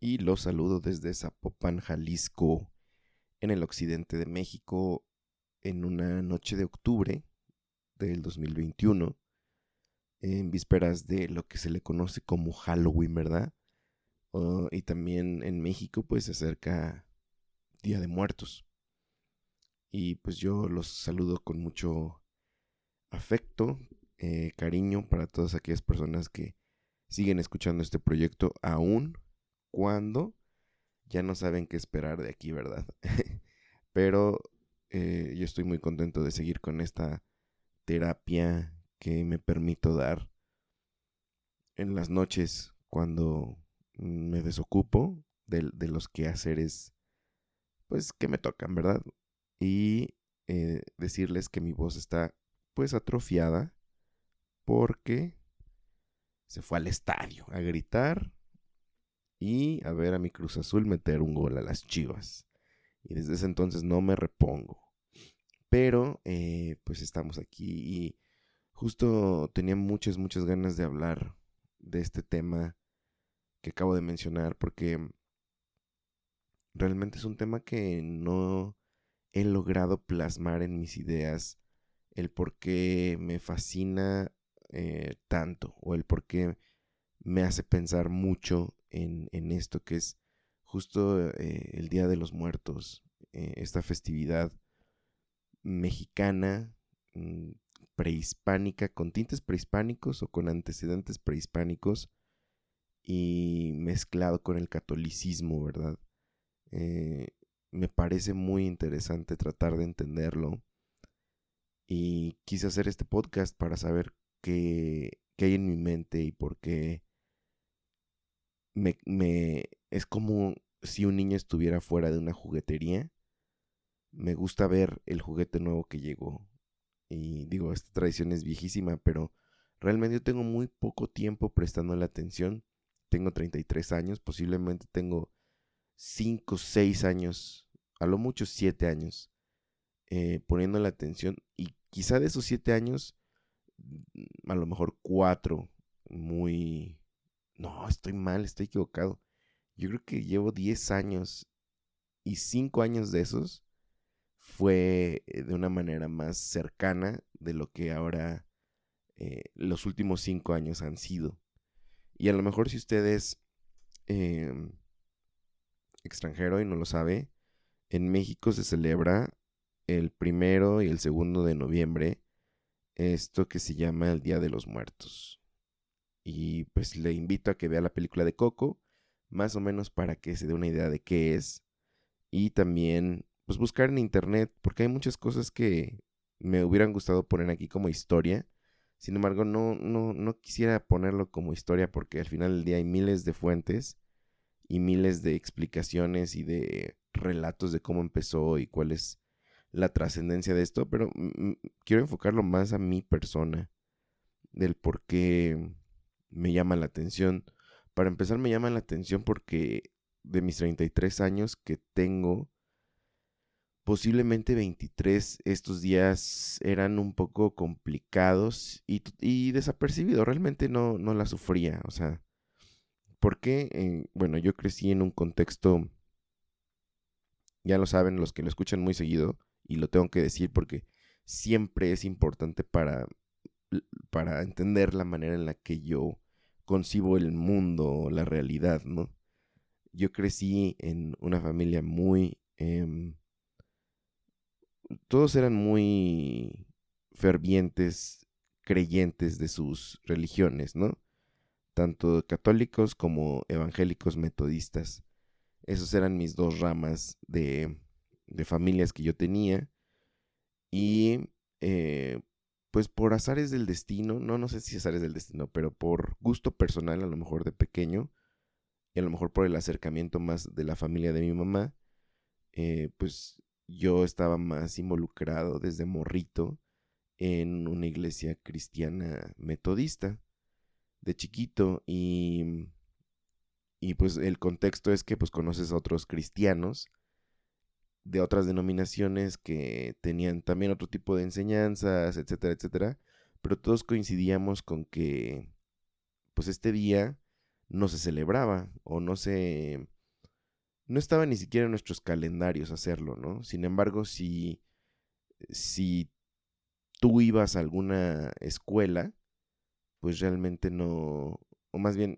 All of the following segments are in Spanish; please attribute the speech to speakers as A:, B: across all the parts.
A: Y los saludo desde Zapopan, Jalisco, en el occidente de México, en una noche de octubre del 2021, en vísperas de lo que se le conoce como Halloween, ¿verdad? Oh, y también en México, pues se acerca Día de Muertos. Y pues yo los saludo con mucho afecto, eh, cariño para todas aquellas personas que siguen escuchando este proyecto aún cuando ya no saben qué esperar de aquí, ¿verdad? Pero eh, yo estoy muy contento de seguir con esta terapia que me permito dar en las noches cuando me desocupo de, de los quehaceres pues que me tocan, ¿verdad? Y eh, decirles que mi voz está pues atrofiada porque se fue al estadio a gritar y a ver a mi Cruz Azul meter un gol a las Chivas. Y desde ese entonces no me repongo. Pero eh, pues estamos aquí y justo tenía muchas, muchas ganas de hablar de este tema que acabo de mencionar porque realmente es un tema que no he logrado plasmar en mis ideas el por qué me fascina eh, tanto o el por qué me hace pensar mucho en, esto que es justo eh, el Día de los Muertos, eh, esta festividad mexicana, mm, prehispánica, con tintes prehispánicos o con antecedentes prehispánicos y mezclado con el catolicismo, ¿verdad? me parece muy interesante tratar de entenderlo y quise hacer este podcast para saber qué, hay en mi mente y por qué me, es como si un niño estuviera fuera de una juguetería. Me gusta ver el juguete nuevo que llegó. Y digo, esta tradición es viejísima, pero realmente yo tengo muy poco tiempo prestando la atención. Tengo 33 años, posiblemente tengo 5, 6 años, a lo mucho 7 años, eh, poniendo la atención y quizá de esos siete años, a lo mejor cuatro, muy... No, estoy mal, estoy equivocado. Yo creo que llevo diez años y cinco años de esos fue eh, de una manera más cercana de lo que ahora eh, los últimos cinco años han sido. Y a lo mejor si usted es em, extranjero y no lo sabe, en México se celebra el primero y el segundo de noviembre esto que se llama el Día de los Muertos. Y pues le invito a que vea la película de Coco, más o menos para que se dé una idea de qué es. Y también pues buscar en internet, porque hay muchas cosas que me hubieran gustado poner aquí como historia. Sin embargo, no, no, no quisiera ponerlo como historia porque al final del día hay miles de fuentes y miles de explicaciones y de relatos de cómo empezó y cuál es la trascendencia de esto, pero quiero enfocarlo más a mi persona, del por qué me llama la atención. Para empezar, me llama la atención porque de mis 33 años que tengo, posiblemente 23, estos días eran un poco complicados y, y desapercibidos. Realmente no, no la sufría. O sea, porque, eh, bueno, yo crecí en un contexto, ya lo saben los que lo escuchan muy seguido, y lo tengo que decir porque siempre es importante para, para entender la manera en la que yo concibo el mundo, la realidad, ¿no? Yo crecí en una familia muy... Em, todos eran muy fervientes creyentes de sus religiones, ¿no? Tanto católicos como evangélicos metodistas. Esos eran mis dos ramas de, de familias que yo tenía. Y eh, pues por azares del destino, no, no sé si azares del destino, pero por gusto personal, a lo mejor de pequeño, y a lo mejor por el acercamiento más de la familia de mi mamá, eh, pues yo estaba más involucrado desde morrito en una iglesia cristiana metodista de chiquito y, y pues el contexto es que pues conoces a otros cristianos de otras denominaciones que tenían también otro tipo de enseñanzas, etcétera, etcétera, pero todos coincidíamos con que pues este día no se celebraba o no se no estaba ni siquiera en nuestros calendarios hacerlo, ¿no? Sin embargo, si, si tú ibas a alguna escuela, pues realmente no, o más bien,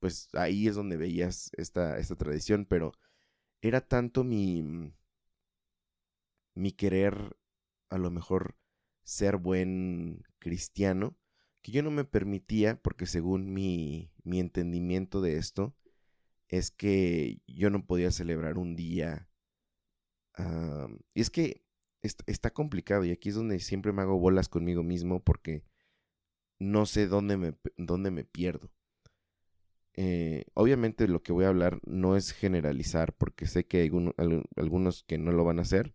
A: pues ahí es donde veías esta, esta tradición, pero era tanto mi, mi querer a lo mejor ser buen cristiano, que yo no me permitía, porque según mi, mi entendimiento de esto, es que yo no podía celebrar un día. y es que está complicado y aquí es donde siempre me hago bolas conmigo mismo porque no sé dónde me, dónde me pierdo. Eh, obviamente lo que voy a hablar no es generalizar porque sé que hay algunos que no lo van a hacer,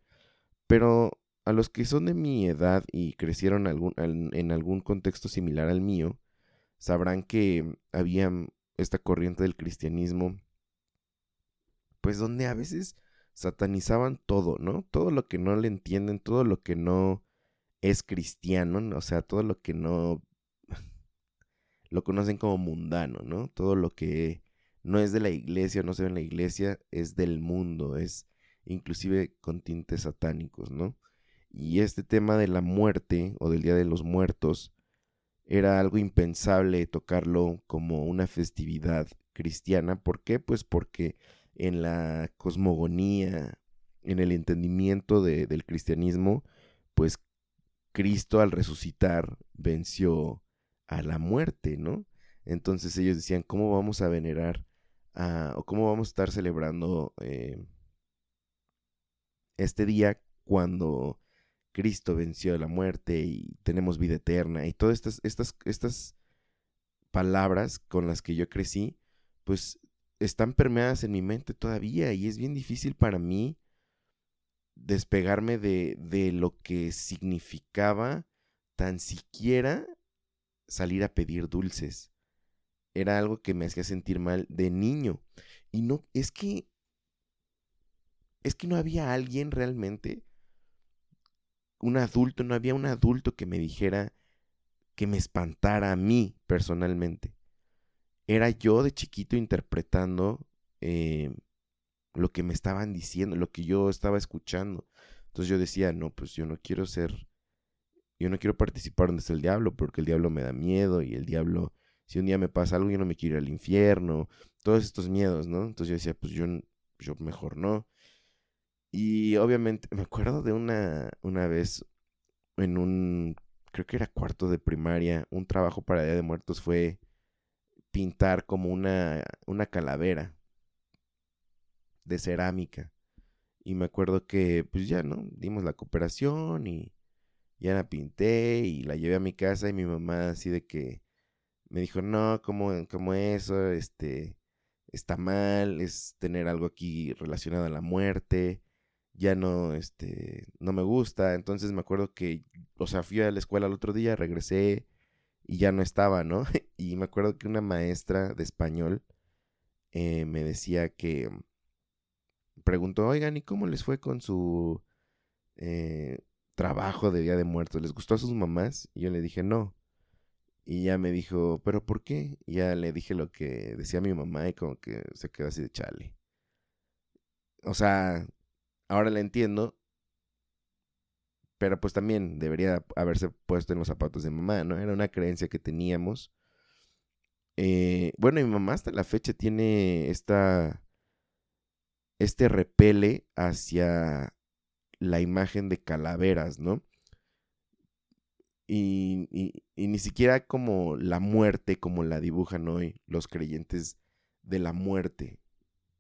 A: pero a los que son de mi edad y crecieron en algún contexto similar al mío, sabrán que había esta corriente del cristianismo pues donde a veces satanizaban todo, ¿no? Todo lo que no le entienden, todo lo que no es cristiano, o sea, todo lo que no lo conocen como mundano, ¿no? Todo lo que no es de la iglesia, no se ve en la iglesia, es del mundo, es inclusive con tintes satánicos, ¿no? Y este tema de la muerte o del Día de los Muertos era algo impensable tocarlo como una festividad cristiana. ¿Por qué? Pues porque en la cosmogonía, en el entendimiento del cristianismo, pues Cristo al resucitar venció a la muerte, ¿no? Entonces ellos decían, ¿cómo vamos a venerar o cómo vamos a estar celebrando eh, este día cuando Cristo venció a la muerte y tenemos vida eterna y todas estas, estas, estas palabras con las que yo crecí, pues están permeadas en mi mente todavía y es bien difícil para mí despegarme de, de lo que significaba tan siquiera salir a pedir dulces. Era algo que me hacía sentir mal de niño. Y no, es que, es que no había alguien realmente, un adulto, no había un adulto que me dijera, que me espantara a mí personalmente era yo de chiquito interpretando eh, lo que me estaban diciendo, lo que yo estaba escuchando. Entonces yo decía, no, pues yo no quiero ser, yo no quiero participar donde está el diablo, porque el diablo me da miedo y el diablo, si un día me pasa algo, yo no me quiero ir al infierno, todos estos miedos, ¿no? Entonces yo decía, pues yo, yo mejor no. Y obviamente me acuerdo de una, una vez en un, creo que era cuarto de primaria, un trabajo para Día de Muertos fue pintar como una, una calavera de cerámica. Y me acuerdo que, pues ya, ¿no? Dimos la cooperación y ya la pinté y la llevé a mi casa y mi mamá así de que me dijo, no, como, como eso, este, está mal, es tener algo aquí relacionado a la muerte, ya no, este, no me gusta. Entonces me acuerdo que, o sea, fui a la escuela el otro día, regresé, y ya no estaba, ¿no? Y me acuerdo que una maestra de español eh, me decía que, preguntó, oigan, ¿y cómo les fue con su eh, trabajo de Día de Muertos? ¿Les gustó a sus mamás? Y yo le dije, no. Y ya me dijo, ¿pero por qué? Y ya le dije lo que decía mi mamá y como que se quedó así de chale. O sea, ahora le entiendo, pero pues también debería haberse puesto en los zapatos de mamá, ¿no? Era una creencia que teníamos. Eh, bueno, mi mamá hasta la fecha tiene esta, este repele hacia la imagen de calaveras, ¿no? Y, ni siquiera como la muerte, como la dibujan hoy los creyentes de la muerte,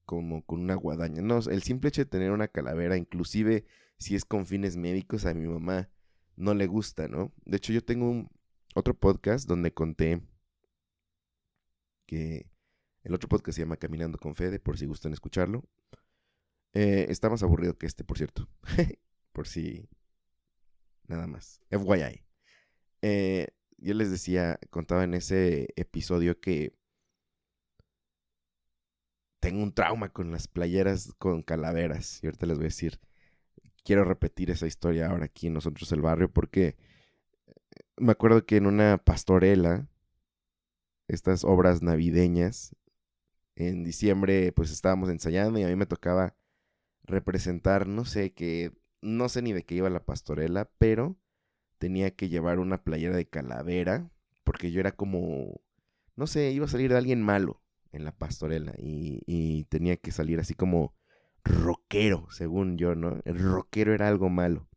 A: como con una guadaña. No, el simple hecho de tener una calavera, inclusive si es con fines médicos, a mi mamá no le gusta, ¿no? De hecho, yo tengo un, otro podcast donde conté que el otro podcast se llama Caminando con Fede, por si gustan escucharlo. Eh, está más aburrido que este, por cierto. por si... Nada más. FYI. Eh, yo les decía, contaba en ese episodio que tengo un trauma con las playeras con calaveras. Y ahorita les voy a decir, quiero repetir esa historia ahora aquí en nosotros el barrio porque me acuerdo que en una pastorela, estas obras navideñas, en diciembre pues estábamos ensayando y a mí me tocaba representar, no sé qué, no sé ni de qué iba la pastorela, pero tenía que llevar una playera de calavera porque yo era como, no sé, iba a salir de alguien malo en la pastorela y, y tenía que salir así como rockero, según yo, ¿no? El rockero era algo malo.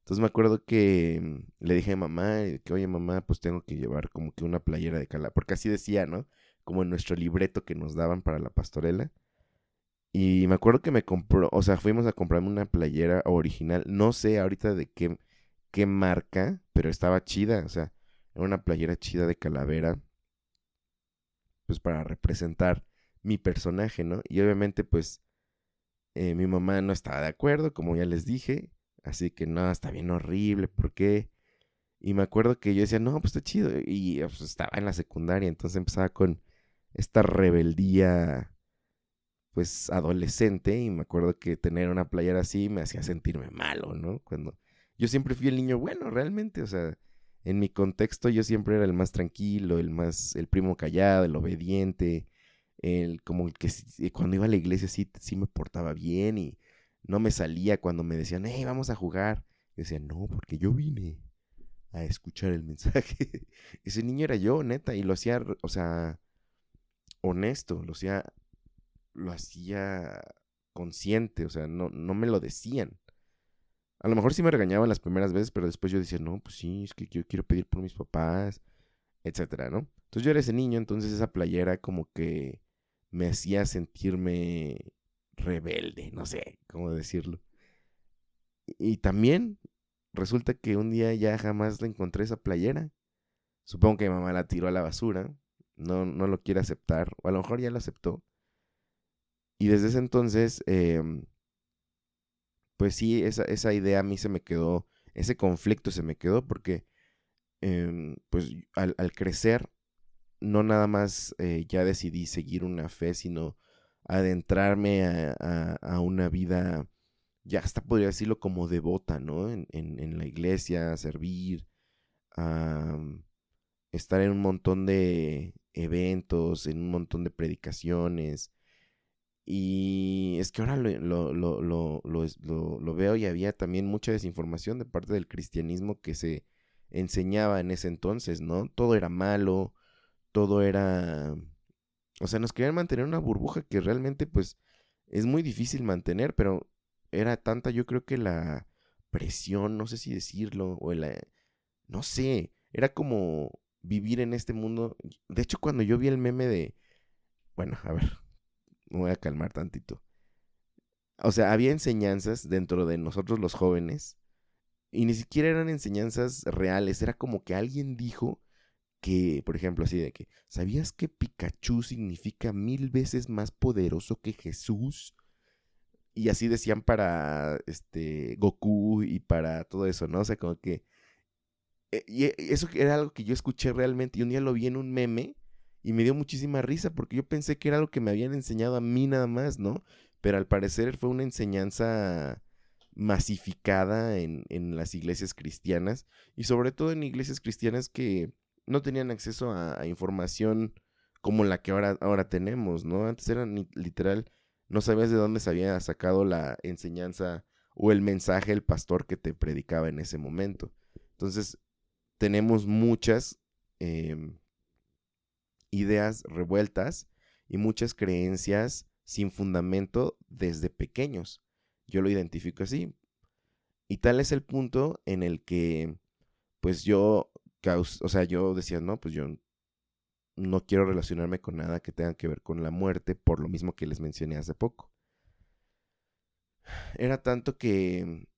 A: Entonces me acuerdo que mm, le dije a mamá que, oye mamá, pues tengo que llevar como que una playera de calavera, porque así decía, ¿no? Como en nuestro libreto que nos daban para la pastorela. Y me acuerdo que me compró, o sea, fuimos a comprarme una playera original, no sé ahorita de qué, qué marca, pero estaba chida, o sea, era una playera chida de calavera, pues para representar mi personaje, ¿no? Y obviamente pues eh, mi mamá no estaba de acuerdo, como ya les dije, así que no, está bien horrible, ¿por qué? Y me acuerdo que yo decía, no, pues está chido, y pues, estaba en la secundaria, entonces empezaba con esta rebeldía pues adolescente y me acuerdo que tener una playera así me hacía sentirme malo, ¿no? Cuando yo siempre fui el niño bueno, realmente, o sea, en mi contexto yo siempre era el más tranquilo, el más, el primo callado, el obediente, el como que cuando iba a la iglesia sí, sí me portaba bien y no me salía cuando me decían, hey, vamos a jugar. Yo decía, no, porque yo vine a escuchar el mensaje. Ese niño era yo, neta, y lo hacía, o sea, honesto, lo hacía lo hacía consciente, o sea, no, no me lo decían. A lo mejor sí me regañaban las primeras veces, pero después yo decía, no, pues sí, es que yo quiero pedir por mis papás, etcétera, ¿no? Entonces yo era ese niño, entonces esa playera como que me hacía sentirme rebelde, no sé cómo decirlo. Y, también resulta que un día ya jamás le encontré esa playera. Supongo que mi mamá la tiró a la basura, no, no lo quiere aceptar, o a lo mejor ya lo aceptó. Y desde ese entonces, em, pues sí, esa, esa, idea a mí se me quedó, ese conflicto se me quedó porque, em, pues al, crecer, no nada más eh, ya decidí seguir una fe, sino adentrarme a, una vida, ya hasta podría decirlo como devota, ¿no? En, en la iglesia, servir, estar en un montón de eventos, en un montón de predicaciones, y es que ahora lo, lo, lo, lo, veo y había también mucha desinformación de parte del cristianismo que se enseñaba en ese entonces, ¿no? Todo era malo, todo era... O sea, nos querían mantener una burbuja que realmente pues es muy difícil mantener, pero era tanta yo creo que la presión, no sé si decirlo, o la... No sé, era como vivir en este mundo. De hecho, cuando yo vi el meme de... Bueno, a ver, me voy a calmar tantito. O sea, había enseñanzas dentro de nosotros los jóvenes y ni siquiera eran enseñanzas reales, era como que alguien dijo que, por ejemplo, así de que, ¿sabías que Pikachu significa mil veces más poderoso que Jesús? Y así decían para este Goku y para todo eso, ¿no? O sea, como que eh, y eso era algo que yo escuché realmente y un día lo vi en un meme y me dio muchísima risa porque yo pensé que era algo que me habían enseñado a mí nada más, ¿no? pero al parecer fue una enseñanza masificada en, las iglesias cristianas y sobre todo en iglesias cristianas que no tenían acceso a, información como la que ahora, ahora tenemos, ¿no? Antes era literal, no sabías de dónde se había sacado la enseñanza o el mensaje del pastor que te predicaba en ese momento. Entonces, tenemos muchas em, ideas revueltas y muchas creencias sin fundamento desde pequeños. Yo lo identifico así. Y tal es el punto en el que, pues yo, o sea, yo decía, no, pues yo no quiero relacionarme con nada que tenga que ver con la muerte, por lo mismo que les mencioné hace poco. Era tanto que...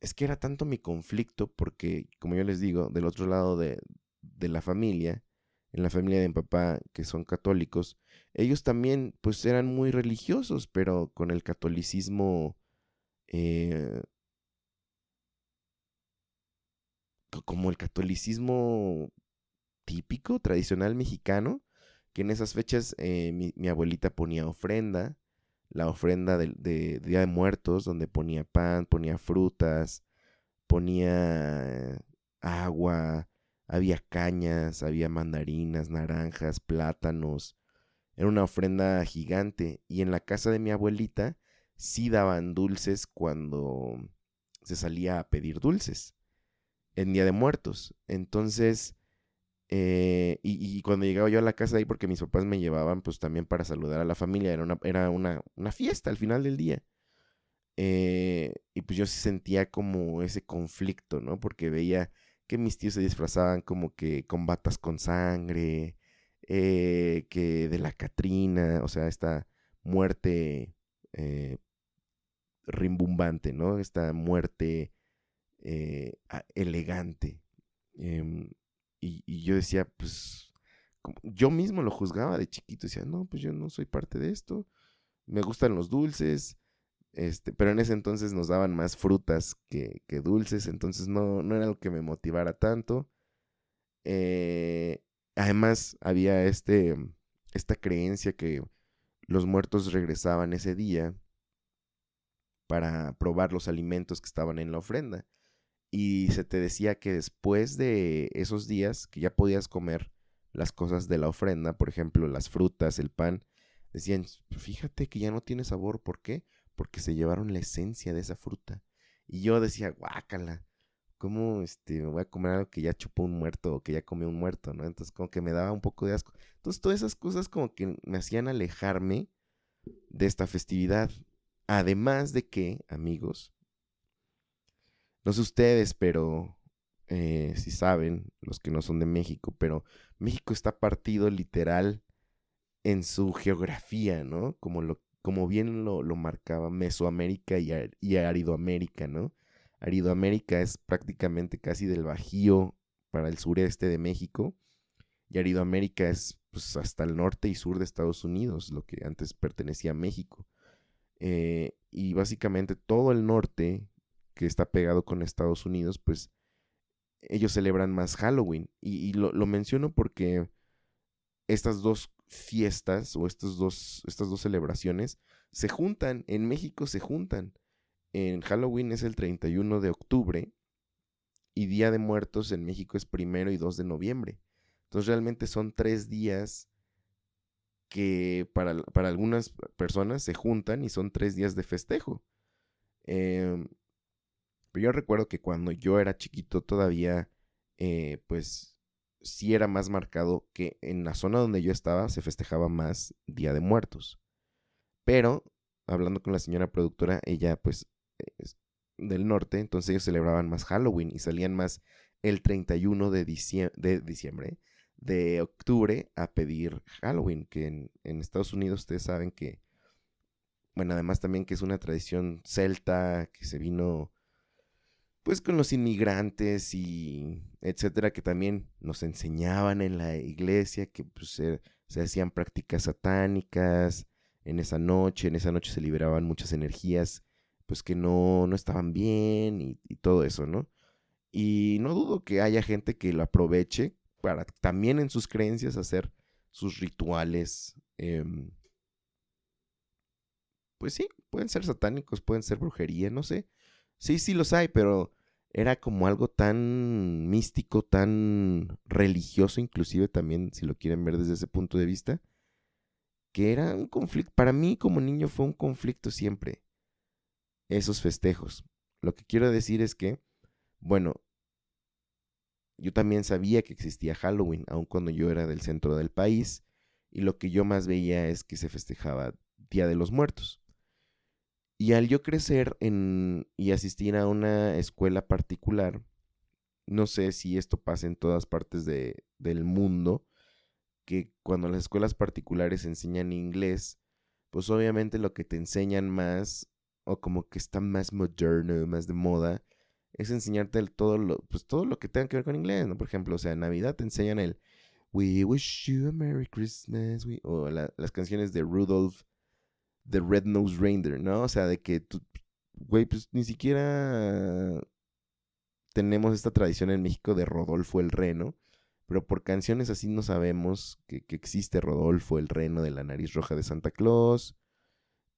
A: Es que era tanto mi conflicto porque, como yo les digo, del otro lado de, de la familia, en la familia de mi papá, que son católicos, ellos también pues eran muy religiosos, pero con el catolicismo eh, como el catolicismo típico, tradicional mexicano, que en esas fechas eh, mi, abuelita ponía ofrenda, la ofrenda de, de, Día de Muertos, donde ponía pan, ponía frutas, ponía agua, había cañas, había mandarinas, naranjas, plátanos. Era una ofrenda gigante. Y en la casa de mi abuelita sí daban dulces cuando se salía a pedir dulces. En Día de Muertos. Entonces, eh, y, cuando llegaba yo a la casa ahí, porque mis papás me llevaban, pues también para saludar a la familia, era una, era una, una fiesta al final del día. Eh, y pues yo sí sentía como ese conflicto, ¿no? Porque veía que mis tíos se disfrazaban como que con batas con sangre, eh, que de la Catrina, o sea, esta muerte eh, rimbumbante, ¿no? Esta muerte eh, elegante. Em, y, yo decía, pues, yo mismo lo juzgaba de chiquito, decía, no, pues yo no soy parte de esto, me gustan los dulces, este, pero en ese entonces nos daban más frutas que, dulces, entonces no, no, era lo que me motivara tanto. Eh, además, había este, esta creencia que los muertos regresaban ese día para probar los alimentos que estaban en la ofrenda. Y se te decía que después de esos días que ya podías comer las cosas de la ofrenda, por ejemplo, las frutas, el pan, decían, fíjate que ya no tiene sabor, ¿por qué? Porque se llevaron la esencia de esa fruta. Y yo decía, guácala, ¿cómo este, me voy a comer algo que ya chupó un muerto o que ya comió un muerto, ¿no? Entonces como que me daba un poco de asco. Entonces todas esas cosas como que me hacían alejarme de esta festividad. Además de que, amigos, no sé ustedes, pero eh, si saben, los que no son de México, pero México está partido literal en su geografía, ¿no? Como lo como bien lo, marcaba Mesoamérica y, y, Aridoamérica, ¿no? Aridoamérica es prácticamente casi del Bajío para el sureste de México y Aridoamérica es pues, hasta el norte y sur de Estados Unidos, lo que antes pertenecía a México. Eh, y básicamente todo el norte que está pegado con Estados Unidos, pues ellos celebran más Halloween. Y, lo, lo, menciono porque estas dos fiestas o dos, estas dos celebraciones se juntan, en México se juntan. En Halloween es el 31 de octubre y Día de Muertos en México es primero y 2 de noviembre. Entonces realmente son tres días que para, para algunas personas se juntan y son tres días de festejo. Em, pero yo recuerdo que cuando yo era chiquito todavía, eh, pues sí era más marcado que en la zona donde yo estaba se festejaba más Día de Muertos. Pero, hablando con la señora productora, ella pues es del norte, entonces ellos celebraban más Halloween y salían más el 31 de, diciembre, de octubre a pedir Halloween, que en, en Estados Unidos ustedes saben que, bueno, además también que es una tradición celta que se vino pues con los inmigrantes y etcétera, que también nos enseñaban en la iglesia que pues, se, hacían prácticas satánicas en esa noche, en esa noche se liberaban muchas energías pues que no, no estaban bien y, todo eso, ¿no? Y no dudo que haya gente que lo aproveche para también en sus creencias hacer sus rituales, em, pues sí, pueden ser satánicos, pueden ser brujería, no sé. Sí, sí los hay, pero era como algo tan místico, tan religioso, inclusive también, si lo quieren ver desde ese punto de vista, que era un conflicto, para mí como niño fue un conflicto siempre, esos festejos. Lo que quiero decir es que, bueno, yo también sabía que existía Halloween, aun cuando yo era del centro del país, y lo que yo más veía es que se festejaba Día de los Muertos. Y al yo crecer en, y asistir a una escuela particular, no sé si esto pasa en todas partes de, del mundo, que cuando las escuelas particulares enseñan inglés, pues obviamente lo que te enseñan más, o como que está más moderno, más de moda, es enseñarte todo lo, pues todo lo que tenga que ver con inglés, ¿no? Por ejemplo, o sea, en Navidad te enseñan el We wish you a Merry Christmas, o las canciones de Rudolph The Red Nose Reindeer, ¿no? O sea, de que güey, pues ni siquiera tenemos esta tradición en México de Rodolfo el Reno, pero por canciones así no sabemos que, existe Rodolfo el Reno de la nariz roja de Santa Claus.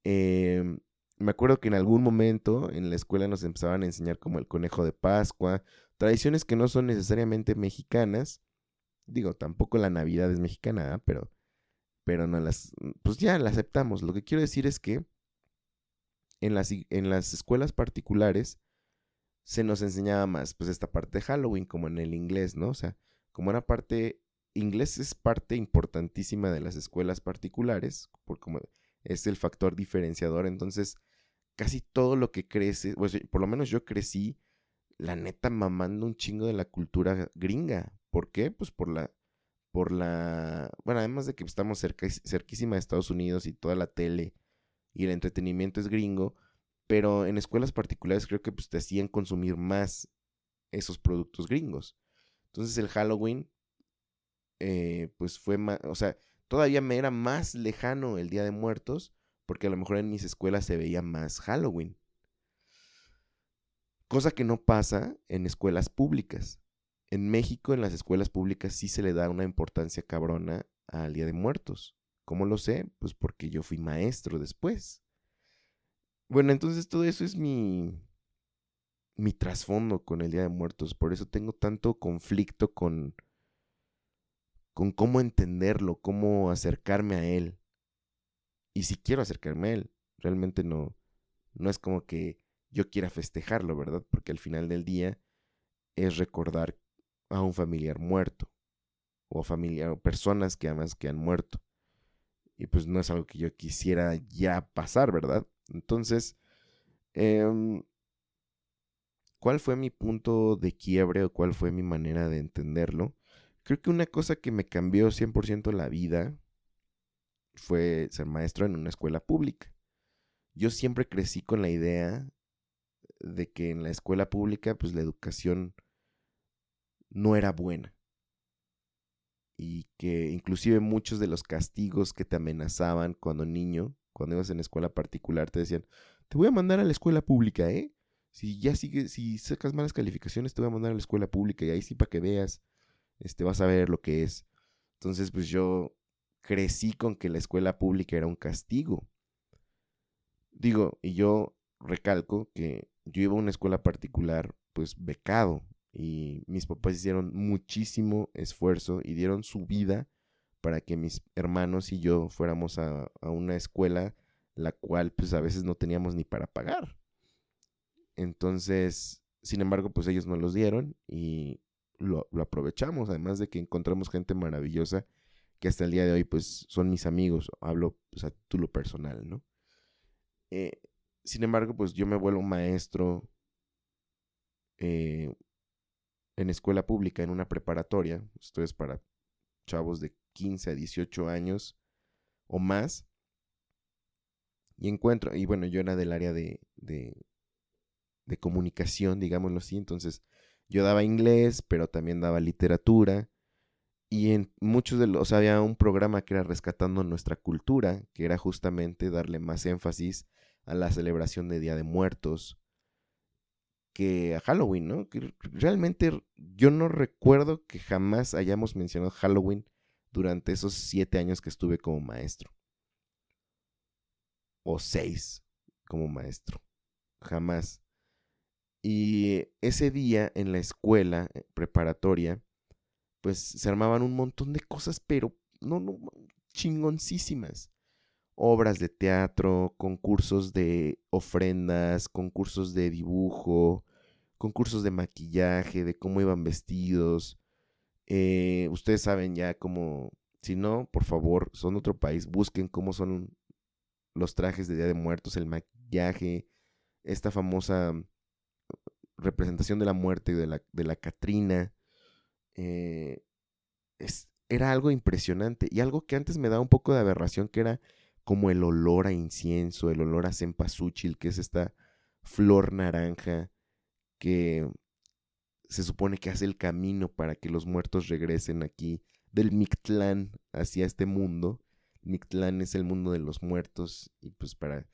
A: Em, me acuerdo que en algún momento en la escuela nos empezaban a enseñar como el conejo de Pascua, tradiciones que no son necesariamente mexicanas. Digo, tampoco la Navidad es mexicana, pero pero no las, pues ya la aceptamos. Lo que quiero decir es que en las, en las escuelas particulares se nos enseñaba más, pues esta parte de Halloween, como en el inglés, ¿no? O sea, como una parte, inglés es parte importantísima de las escuelas particulares, por como es el factor diferenciador, entonces casi todo lo que crece, pues, por lo menos yo crecí, la neta, mamando un chingo de la cultura gringa. ¿Por qué? Pues por la por la... Bueno, además de que estamos cerquísima de Estados Unidos y toda la tele y el entretenimiento es gringo, pero en escuelas particulares creo que pues, te hacían consumir más esos productos gringos. Entonces el Halloween, eh, pues fue más, o sea, todavía me era más lejano el Día de Muertos, porque a lo mejor en mis escuelas se veía más Halloween. Cosa que no pasa en escuelas públicas en México, en las escuelas públicas, sí se le da una importancia cabrona al Día de Muertos. ¿Cómo lo sé? Pues porque yo fui maestro después. Bueno, entonces todo eso es mi, mi trasfondo con el Día de Muertos. Por eso tengo tanto conflicto con, con cómo entenderlo, cómo acercarme a él. Y si quiero acercarme a él, realmente no, no es como que yo quiera festejarlo, ¿verdad? Porque al final del día es recordar a un familiar muerto o familiar o personas que amas que han muerto. Y pues no es algo que yo quisiera ya pasar, ¿verdad? Entonces, em, ¿cuál fue mi punto de quiebre o cuál fue mi manera de entenderlo? Creo que una cosa que me cambió 100% la vida fue ser maestro en una escuela pública. Yo siempre crecí con la idea de que en la escuela pública, pues la educación no era buena. Y que inclusive muchos de los castigos que te amenazaban cuando niño, cuando ibas en escuela particular, te decían, te voy a mandar a la escuela pública, ¿eh? Si ya sigues, si sacas malas calificaciones, te voy a mandar a la escuela pública y ahí sí para que veas, este, vas a ver lo que es. Entonces, pues yo crecí con que la escuela pública era un castigo. Digo, y yo recalco que yo iba a una escuela particular, pues becado, y mis papás hicieron muchísimo esfuerzo y dieron su vida para que mis hermanos y yo fuéramos a, una escuela la cual pues a veces no teníamos ni para pagar. Entonces, sin embargo, pues ellos nos los dieron y lo, aprovechamos, además de que encontramos gente maravillosa que hasta el día de hoy pues son mis amigos, hablo pues, a título personal, ¿no? Eh, sin embargo, pues yo me vuelvo maestro eh, en escuela pública, en una preparatoria, esto es para chavos de 15 a 18 años o más, y encuentro, y bueno, yo era del área de, de, de comunicación, digámoslo así, entonces yo daba inglés, pero también daba literatura, y en muchos de los, había un programa que era Rescatando Nuestra Cultura, que era justamente darle más énfasis a la celebración de Día de Muertos, que a Halloween, ¿no? Que realmente yo no recuerdo que jamás hayamos mencionado Halloween durante esos siete años que estuve como maestro. o seis como maestro. Jamás. Y ese día en la escuela eh, preparatoria, pues se armaban un montón de cosas, pero no, no, chingoncísimas. Obras de teatro, concursos de ofrendas, concursos de dibujo, concursos de maquillaje, de cómo iban vestidos. Eh, ustedes saben ya cómo, si no, por favor, son otro país, busquen cómo son los trajes de Día de Muertos, el maquillaje, esta famosa representación de la muerte de la, de la Catrina. Eh, era algo impresionante y algo que antes me daba un poco de aberración, que era como el olor a incienso, el olor a cempasúchil, que es esta flor naranja que se supone que hace el camino para que los muertos regresen aquí del Mictlán hacia este mundo. Mictlán es el mundo de los muertos y pues para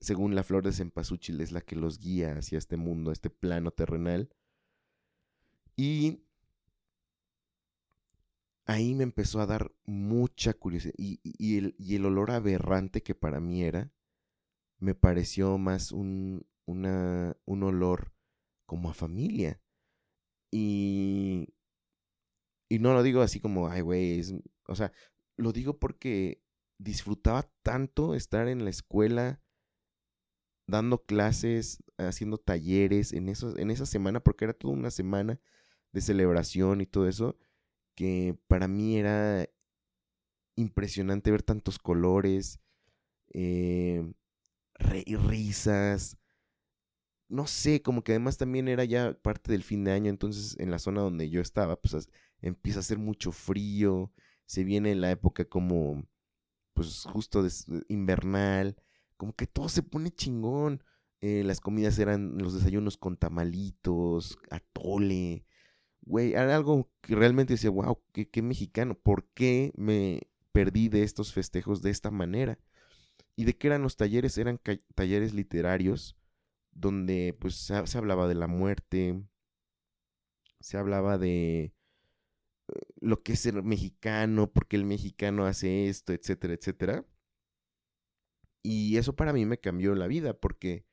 A: según la flor de cempasúchil es la que los guía hacia este mundo, este plano terrenal. Y ahí me empezó a dar mucha curiosidad. Y, el, olor aberrante que para mí era, me pareció más un, olor como a familia. Y, y no lo digo así como, ay, güey, o sea, lo digo porque disfrutaba tanto estar en la escuela dando clases, haciendo talleres en, en esa semana, porque era toda una semana de celebración y todo eso, que para mí era impresionante ver tantos colores, eh, risas, no sé, como que además también era ya parte del fin de año, entonces en la zona donde yo estaba, pues empieza a hacer mucho frío, se viene la época como, pues justo invernal, como que todo se pone chingón. Eh, las comidas eran los desayunos con tamalitos, atole, güey, era algo que realmente decía, wow, qué, mexicano, ¿por qué me perdí de estos festejos de esta manera? ¿Y de qué eran los talleres? Eran talleres literarios donde pues se, hablaba de la muerte, se hablaba de eh, lo que es ser mexicano, por qué el mexicano hace esto, etcétera, etcétera. Y eso para mí me cambió la vida porque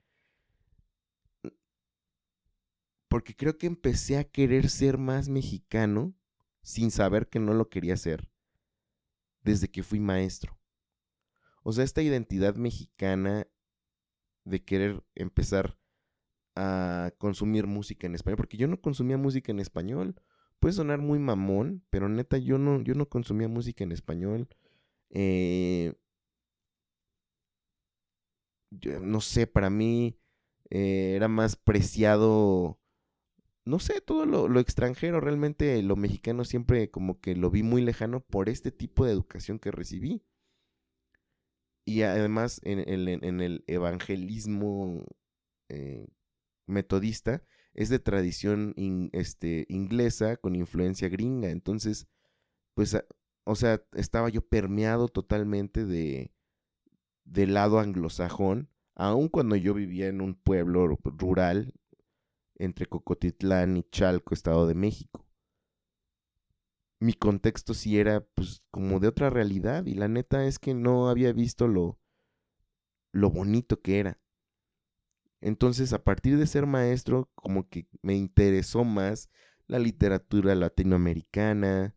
A: porque creo que empecé a querer ser más mexicano sin saber que no lo quería ser desde que fui maestro. O sea, esta identidad mexicana de querer empezar a consumir música en español, porque yo no consumía música en español. Puede sonar muy mamón, pero neta yo no, yo no consumía música en español. Eh, no sé, para mí eh, era más preciado no sé, todo lo, extranjero, realmente lo mexicano siempre como que lo vi muy lejano por este tipo de educación que recibí. Y además en, el evangelismo eh, metodista es de tradición este, inglesa con influencia gringa. Entonces, pues, o sea, estaba yo permeado totalmente de del lado anglosajón, aun cuando yo vivía en un pueblo rural entre Cocotitlán y Chalco, Estado de México. Mi contexto sí era pues como de otra realidad y la neta es que no había visto lo, lo bonito que era. Entonces a partir de ser maestro como que me interesó más la literatura latinoamericana,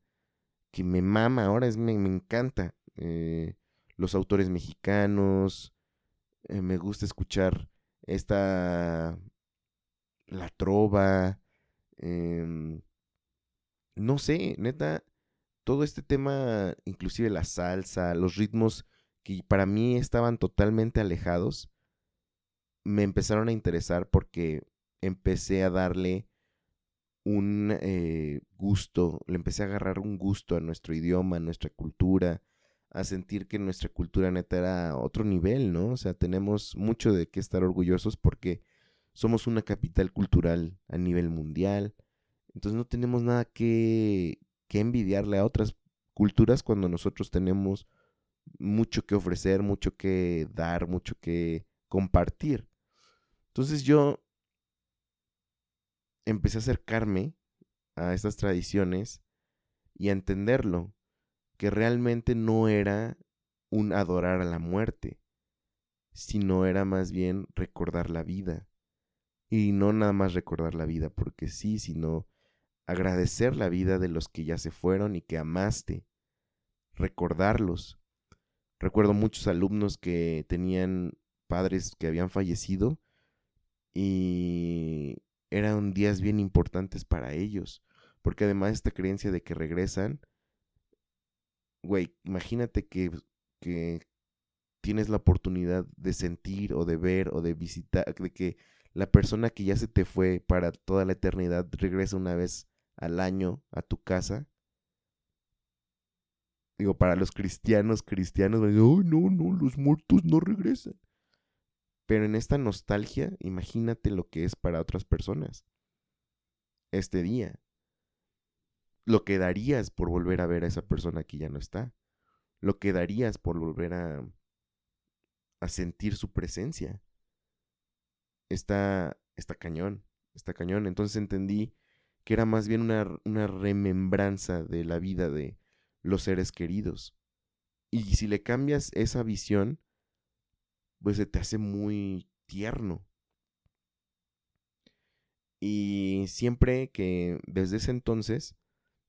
A: que me mama, ahora es, me, encanta. Eh, los autores mexicanos, eh, me gusta escuchar esta la trova, em, no sé, neta, todo este tema, inclusive la salsa, los ritmos que para mí estaban totalmente alejados, me empezaron a interesar porque empecé a darle un eh, gusto, le empecé a agarrar un gusto a nuestro idioma, a nuestra cultura, a sentir que nuestra cultura neta era otro nivel, ¿no? O sea, tenemos mucho de qué estar orgullosos porque somos una capital cultural a nivel mundial. Entonces no tenemos nada que, envidiarle a otras culturas cuando nosotros tenemos mucho que ofrecer, mucho que dar, mucho que compartir. Entonces yo empecé a acercarme a estas tradiciones y a entenderlo, que realmente no era un adorar a la muerte, sino era más bien recordar la vida. Y no nada más recordar la vida porque sí, sino agradecer la vida de los que ya se fueron y que amaste, recordarlos. Recuerdo muchos alumnos que tenían padres que habían fallecido y eran días bien importantes para ellos, porque además esta creencia de que regresan, güey, imagínate que, que tienes la oportunidad de sentir o de ver o de visitar, de que la persona que ya se te fue para toda la eternidad regresa una vez al año a tu casa. Digo, para los cristianos, cristianos, ay, no, no, los muertos no regresan. Pero en esta nostalgia, imagínate lo que es para otras personas. Este día. Lo que darías por volver a ver a esa persona que ya no está. Lo que darías por volver a, a sentir su presencia. Está, cañón, está cañón. Entonces entendí que era más bien una, una remembranza de la vida de los seres queridos. Y si le cambias esa visión, pues se te hace muy tierno. Y siempre que, desde ese entonces,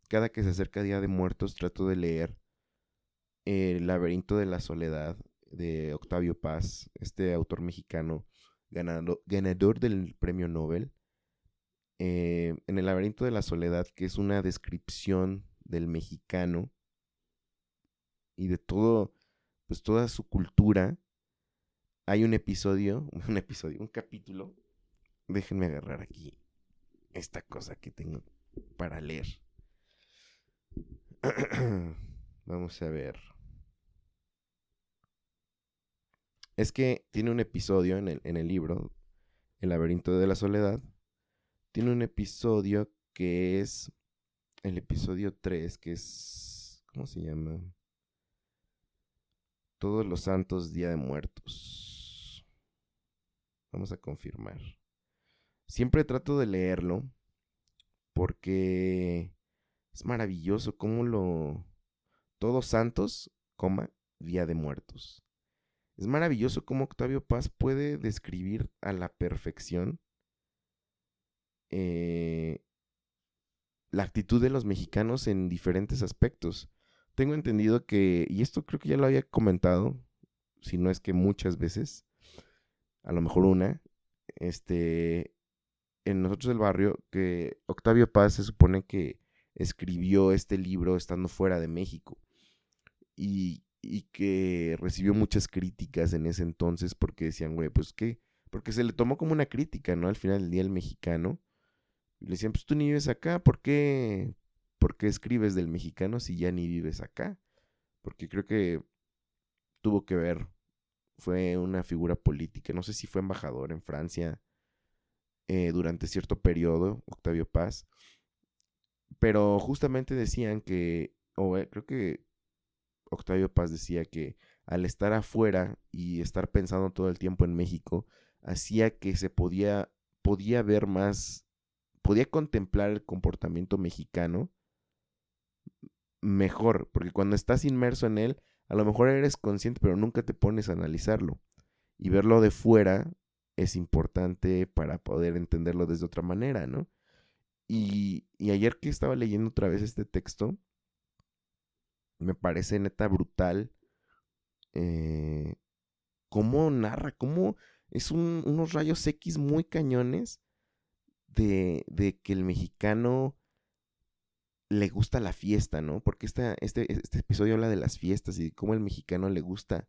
A: cada que se acerca Día de Muertos, trato de leer El laberinto de la soledad de Octavio Paz, este autor mexicano ganador, del premio Nobel. Eh, en El laberinto de la soledad, que es una descripción del mexicano y de todo, pues toda su cultura, hay un episodio, un episodio, un capítulo. Déjenme agarrar aquí esta cosa que tengo para leer. Vamos a ver. Es que tiene un episodio en el, en el libro, El laberinto de la soledad. Tiene un episodio que es el episodio 3, que es... ¿Cómo se llama? Todos los santos, Día de Muertos. Vamos a confirmar. Siempre trato de leerlo porque es maravilloso cómo lo... Todos santos, coma, Día de Muertos. Es maravilloso cómo Octavio Paz puede describir a la perfección eh, la actitud de los mexicanos en diferentes aspectos. Tengo entendido que, y esto creo que ya lo había comentado, si no es que muchas veces, a lo mejor una, este, en nosotros del barrio, que Octavio Paz se supone que escribió este libro estando fuera de México y, y que recibió muchas críticas en ese entonces porque decían, güey, pues qué, porque se le tomó como una crítica, ¿no? Al final del día el mexicano. Y le decían, pues tú ni vives acá, ¿por qué, ¿por qué escribes del mexicano si ya ni vives acá? Porque creo que tuvo que ver fue una figura política, no sé si fue embajador en Francia eh, durante cierto periodo, Octavio Paz, pero justamente decían que, o eh, creo que Octavio Paz decía que al estar afuera y estar pensando todo el tiempo en México, hacía que se podía, podía ver más, podía contemplar el comportamiento mexicano mejor, porque cuando estás inmerso en él, a lo mejor eres consciente, pero nunca te pones a analizarlo. Y verlo de fuera es importante para poder entenderlo desde otra manera, ¿no? Y, ayer que estaba leyendo otra vez este texto, me parece neta brutal eh, cómo narra, cómo es unos rayos X muy cañones de, de que el mexicano le gusta la fiesta, ¿no? Porque este, este episodio habla de las fiestas y de cómo el mexicano le gusta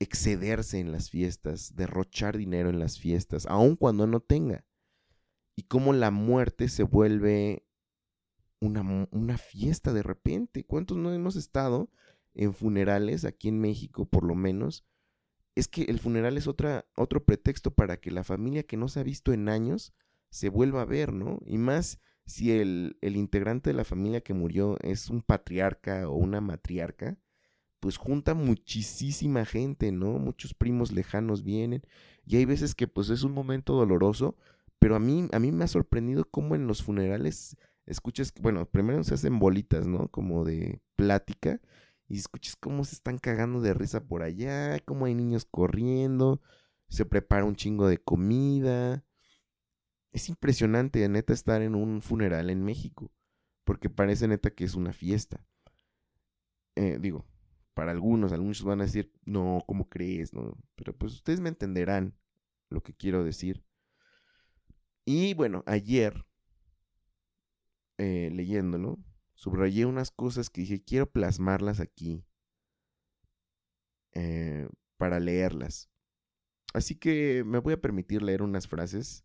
A: excederse en las fiestas, derrochar dinero en las fiestas, aun cuando no tenga. Y cómo la muerte se vuelve una, una fiesta de repente. ¿Cuántos no hemos estado en funerales aquí en México, por lo menos? Es que el funeral es otra, otro pretexto para que la familia que no se ha visto en años se vuelva a ver, ¿no? Y más si el, integrante de la familia que murió es un patriarca o una matriarca, pues junta muchísima gente, ¿no? Muchos primos lejanos vienen y hay veces que pues es un momento doloroso, pero a mí, a mí me ha sorprendido cómo en los funerales escuchas, bueno, primero se hacen bolitas, ¿no? Como de plática y escuchas cómo se están cagando de risa por allá, cómo hay niños corriendo, se prepara un chingo de comida. Es impresionante, neta, estar en un funeral en México, porque parece neta que es una fiesta. Eh, digo, para algunos, algunos van a decir, no, ¿cómo crees? No? Pero pues ustedes me entenderán lo que quiero decir. Y bueno, ayer, eh, leyéndolo, subrayé unas cosas que dije, quiero plasmarlas aquí eh, para leerlas. Así que me voy a permitir leer unas frases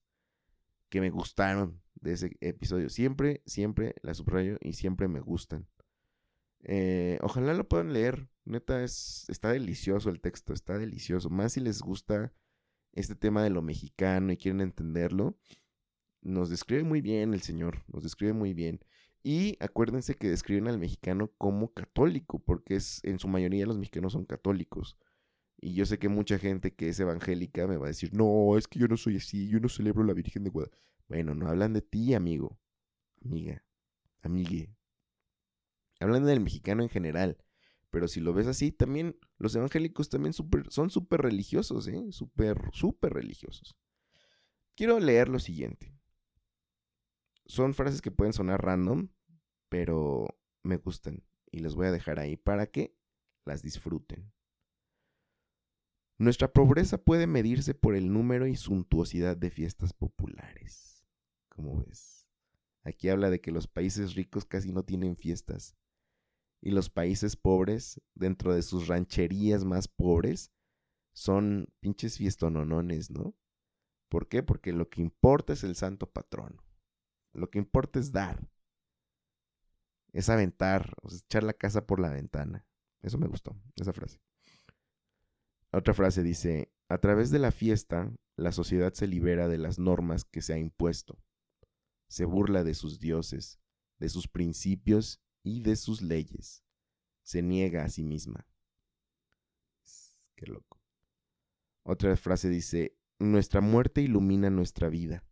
A: que me gustaron de ese episodio. Siempre, siempre las subrayo y siempre me gustan. Eh, ojalá lo puedan leer. Neta, es, está delicioso el texto, está delicioso. Más si les gusta este tema de lo mexicano y quieren entenderlo. Nos describe muy bien el señor, nos describe muy bien. Y acuérdense que describen al mexicano como católico, porque es en su mayoría los mexicanos son católicos. Y yo sé que mucha gente que es evangélica me va a decir, no, es que yo no soy así, yo no celebro la Virgen de Guadalupe. Bueno, no hablan de ti, amigo, amiga, amigue. Hablan del mexicano en general. Pero si lo ves así, también los evangélicos también son súper religiosos, ¿eh? Súper, súper religiosos. Quiero leer lo siguiente son frases que pueden sonar random, pero me gustan y les voy a dejar ahí para que las disfruten. Nuestra pobreza puede medirse por el número y suntuosidad de fiestas populares. Como ves? Aquí habla de que los países ricos casi no tienen fiestas. Y los países pobres, dentro de sus rancherías más pobres, son pinches fiestononones, ¿no? ¿Por qué? Porque lo que importa es el santo patrono. Lo que importa es dar. Es aventar, o echar la casa por la ventana. Eso me gustó, esa frase. Otra frase dice, a través de la fiesta, la sociedad se libera de las normas que se ha impuesto. Se burla de sus dioses, de sus principios y de sus leyes. Se niega a sí misma. Qué loco. Otra frase dice, nuestra muerte ilumina nuestra vida.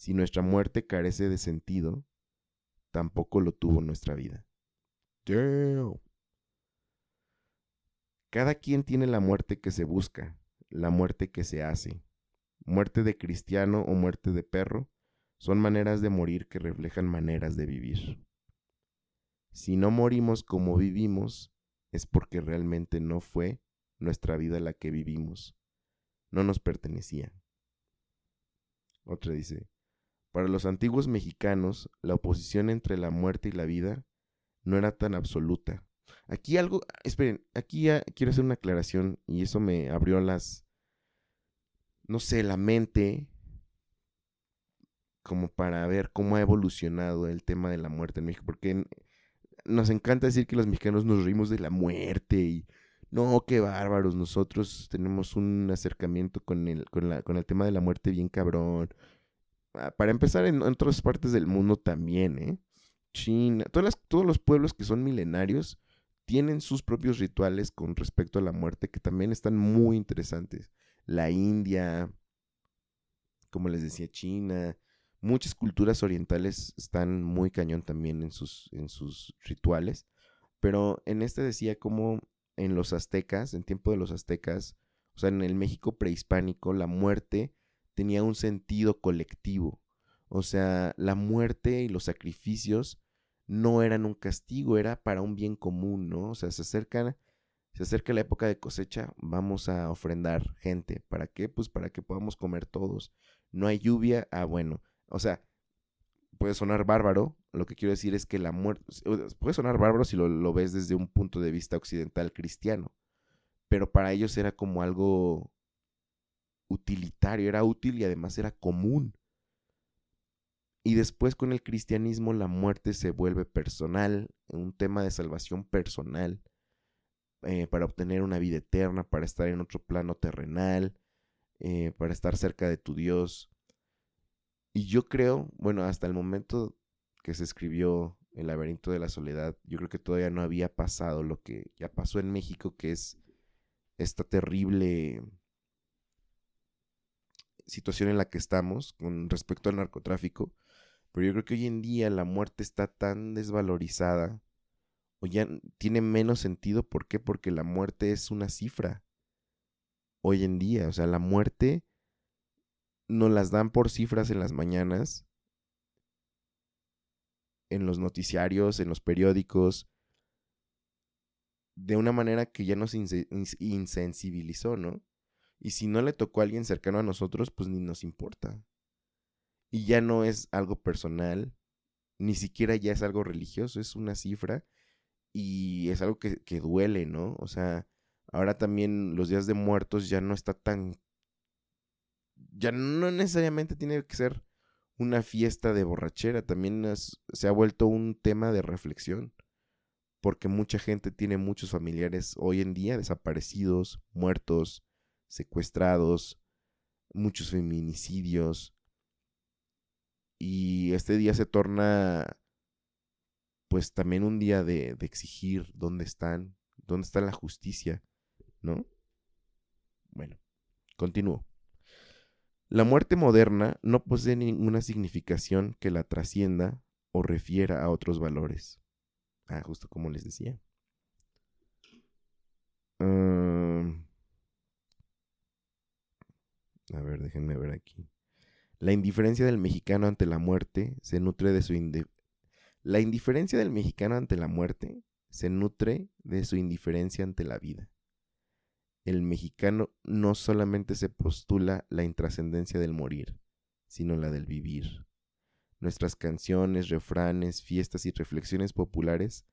A: Si nuestra muerte carece de sentido, tampoco lo tuvo nuestra vida. Cada quien tiene la muerte que se busca, la muerte que se hace. Muerte de cristiano o muerte de perro son maneras de morir que reflejan maneras de vivir. Si no morimos como vivimos, es porque realmente no fue nuestra vida la que vivimos. No nos pertenecía. Otra dice, para los antiguos mexicanos, la oposición entre la muerte y la vida no era tan absoluta. Aquí algo, esperen, aquí ya quiero hacer una aclaración y eso me abrió las, no sé, la mente como para ver cómo ha evolucionado el tema de la muerte en México, porque nos encanta decir que los mexicanos nos rimos de la muerte y no, qué bárbaros, nosotros tenemos un acercamiento con el, con, la, con el tema de la muerte bien cabrón. Ah, para empezar, en, otras partes del mundo también, ¿eh? China, todos los pueblos que son milenarios tienen sus propios rituales con respecto a la muerte que también están muy interesantes. La India, como les decía, China, muchas culturas orientales están muy cañón también en sus, en sus rituales. Pero en este decía como en los aztecas, en tiempo de los aztecas, o sea, en el México prehispánico, la muerte tenía un sentido colectivo. O sea, la muerte y los sacrificios no eran un castigo, era para un bien común, ¿no? O sea, se acerca, se acerca la época de cosecha, vamos a ofrendar gente. ¿Para qué? Pues para que podamos comer todos. No hay lluvia, ah, bueno. O sea, puede sonar bárbaro, lo que quiero decir es que la muerte, puede sonar bárbaro si lo, lo ves desde un punto de vista occidental cristiano, pero para ellos era como algo utilitario, era útil y además era común. Y después con el cristianismo la muerte se vuelve personal, un tema de salvación personal, eh, para obtener una vida eterna, para estar en otro plano terrenal, eh, para estar cerca de tu Dios. Y yo creo, bueno, hasta el momento que se escribió El laberinto de la soledad, yo creo que todavía no había pasado lo que ya pasó en México, que es esta terrible situación en la que estamos con respecto al narcotráfico, pero yo creo que hoy en día la muerte está tan desvalorizada o ya tiene menos sentido. ¿Por qué? Porque la muerte es una cifra. Hoy en día, o sea, la muerte nos las dan por cifras en las mañanas, en los noticiarios, en los periódicos, de una manera que ya nos insensibilizó, ¿no? Y si no le tocó a alguien cercano a nosotros, pues ni nos importa. Y ya no es algo personal, ni siquiera ya es algo religioso, es una cifra y es algo que, que duele, ¿no? O sea, ahora también los días de muertos ya no está tan... Ya no necesariamente tiene que ser una fiesta de borrachera, también se ha vuelto un tema de reflexión, porque mucha gente tiene muchos familiares hoy en día desaparecidos, muertos, secuestrados, muchos feminicidios, y este día se torna pues también un día de, exigir dónde están, dónde está la justicia, ¿no? Bueno, continúo. La muerte moderna no posee ninguna significación que la trascienda o refiera a otros valores. Ah, justo como les decía. A ver, déjenme ver aquí. La indiferencia del mexicano ante la muerte se nutre de su La indiferencia del mexicano ante la muerte se nutre de su indiferencia ante la vida el mexicano no solamente se postula la intrascendencia del morir, sino la del vivir. Nuestras canciones, refranes, fiestas y reflexiones populares